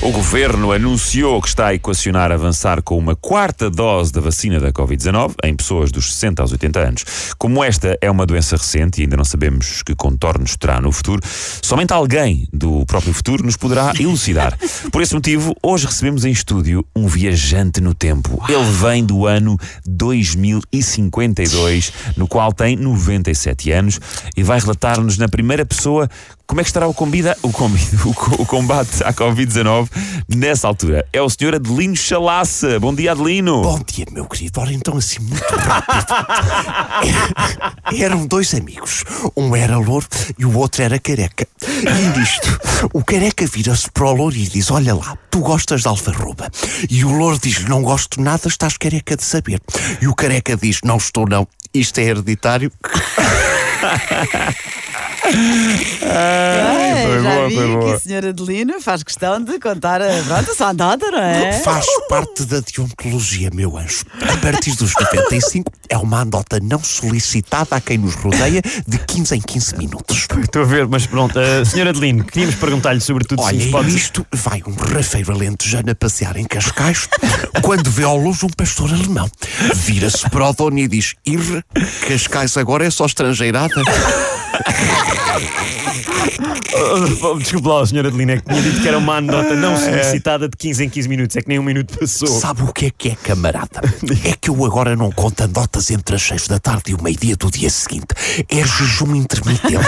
O governo anunciou que está a equacionar avançar com uma quarta dose da vacina da Covid-19 em pessoas dos 60 aos 80 anos. Como esta é uma doença recente e ainda não sabemos que contornos terá no futuro, somente alguém do próprio futuro nos poderá elucidar. Por esse motivo, hoje recebemos em estúdio um viajante no tempo. Ele vem do ano 2052, no qual tem 97 anos e vai relatar-nos na primeira pessoa como é que estará o, combida, o, combida, o, o combate à Covid-19 nessa altura. É o senhor Adelino Chalaça. Bom dia, Adelino. Bom dia, meu querido. Ora, então, assim, muito rápido. Eram dois amigos. Um era louro e o outro era careca. E nisto, o careca vira-se para o louro e diz: Olha lá, tu gostas de alfarroba. E o louro diz: Não gosto nada, estás careca de saber. E o careca diz: Não estou, não. Isto é hereditário. Ai, foi já boa, vi foi que boa. a senhora Adelino faz questão de contar a, pronto, a sua andada, não é? Faz parte da deontologia, meu anjo. A partir dos 95, é uma andota não solicitada a quem nos rodeia de 15 em 15 minutos. Estou a ver, mas pronto. Uh, Senhora Adelino, queríamos perguntar-lhe sobretudo Olha, se nos pode... nisto vai um rafeiro alentejano a passear em Cascais quando vê ao longe um pastor alemão. Vira-se para o dono e diz: Irre, Cascais agora é só estrangeirada. Oh, Desculpe lá, Senhora Adelino, é que tinha dito que era uma anedota não solicitada de 15 em 15 minutos. É que nem um minuto passou. Sabe o que é que é, camarada? É que eu agora não conto anedotas entre as 6 da tarde e o meio-dia do dia seguinte. É jejum intermitente.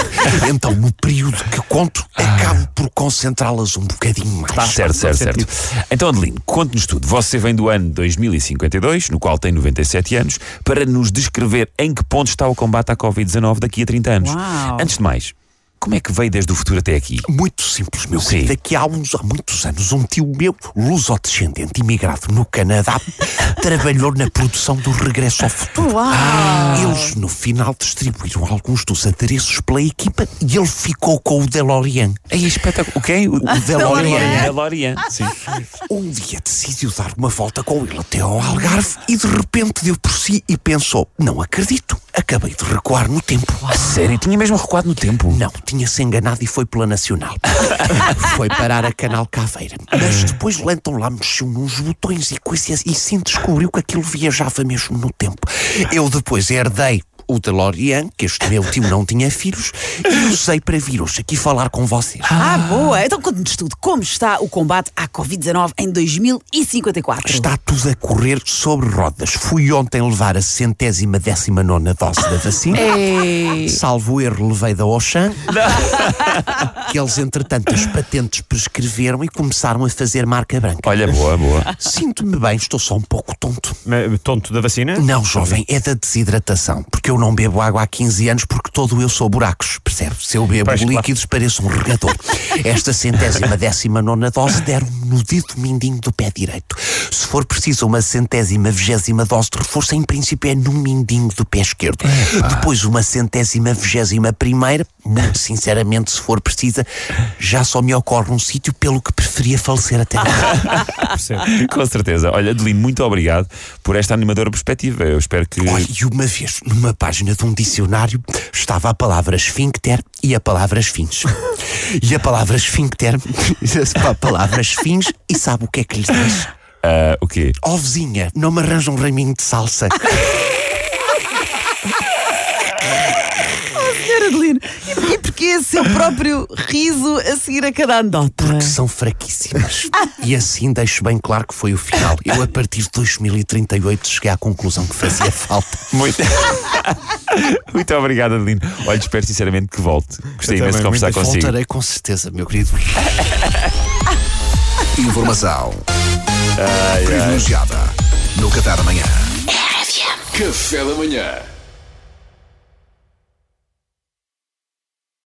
Então, no período que conto, acabo por concentrá-las um bocadinho mais. Tá certo, certo, certo. Então, Adelino, conte-nos tudo. Você vem do ano 2052, no qual tem 97 anos, para nos descrever em que ponto está o combate à Covid-19 daqui a 30 anos. Uau. Antes de mais, como é que veio desde o futuro até aqui? Muito simples, meu Sim. querido. Daqui há uns, há muitos anos, um tio meu, lusodescendente, imigrado no Canadá, trabalhou na produção do Regresso ao Futuro. Uau! Eles, no final, distribuíram alguns dos adereços pela equipa e ele ficou com o DeLorean. Aí, espetáculo. O quem? O, O DeLorean. DeLorean. Sim. Um dia decidiu dar uma volta com ele até ao Algarve e de repente deu por si e pensou: Não acredito, acabei de recuar no tempo. A sério, tinha mesmo recuado no tempo. Não, tinha-se enganado e foi pela Nacional. foi parar a Canal Caveira. Mas depois Lenton lá mexeu nos botões e coisas e sim descobriu que aquilo viajava mesmo no tempo. Eu depois herdei o DeLorean, que este meu tio não tinha filhos, e usei para vir hoje aqui falar com vocês. Ah, boa! Então conte-nos tudo. Como está o combate à Covid-19 em 2054? Está tudo a correr sobre rodas. Fui ontem levar a centésima décima nona dose da vacina. Salvo erro, levei da Oxan. que eles, entretanto, as patentes prescreveram e começaram a fazer marca branca. Olha, boa, boa. Sinto-me bem, estou só um pouco tonto. Eh, Tonto da vacina? Não, jovem, é da desidratação. Porque eu não bebo água há 15 anos porque todo eu sou buracos, percebe? Se eu bebo Pois, claro. líquidos pareço um regador. Esta centésima décima nona dose deram-me no dedo mindinho do pé direito. Se for preciso uma centésima vigésima dose de reforço, em princípio é no mindinho do pé esquerdo. Depois uma centésima vigésima primeira, muito sinceramente, se for precisa, já só me ocorre um sítio pelo que preferia falecer até. Percebo. Com certeza. Olha, Adelino, muito obrigado por esta animadora perspectiva. Eu espero que. Olha, e uma vez, numa página de um dicionário, estava a palavra esfíncter e a palavra esfinge. E a palavra esfíncter, a palavra esfinge, e sabe o que é que lhe diz? Ah, o quê? Ó vizinha, não me arranja um raminho de salsa. Senhora Adelino, e, e porquê seu próprio riso a seguir a cada andota? Que são fraquíssimas. E assim deixo bem claro que foi o final. Eu, a partir de 2038, cheguei à conclusão que fazia falta. Muito. muito obrigado, Adelino. Olha, espero sinceramente que volte. Gostei imenso de conversar consigo. Voltarei com certeza, meu querido. Informação privilegiada no Café da Manhã. Café da manhã.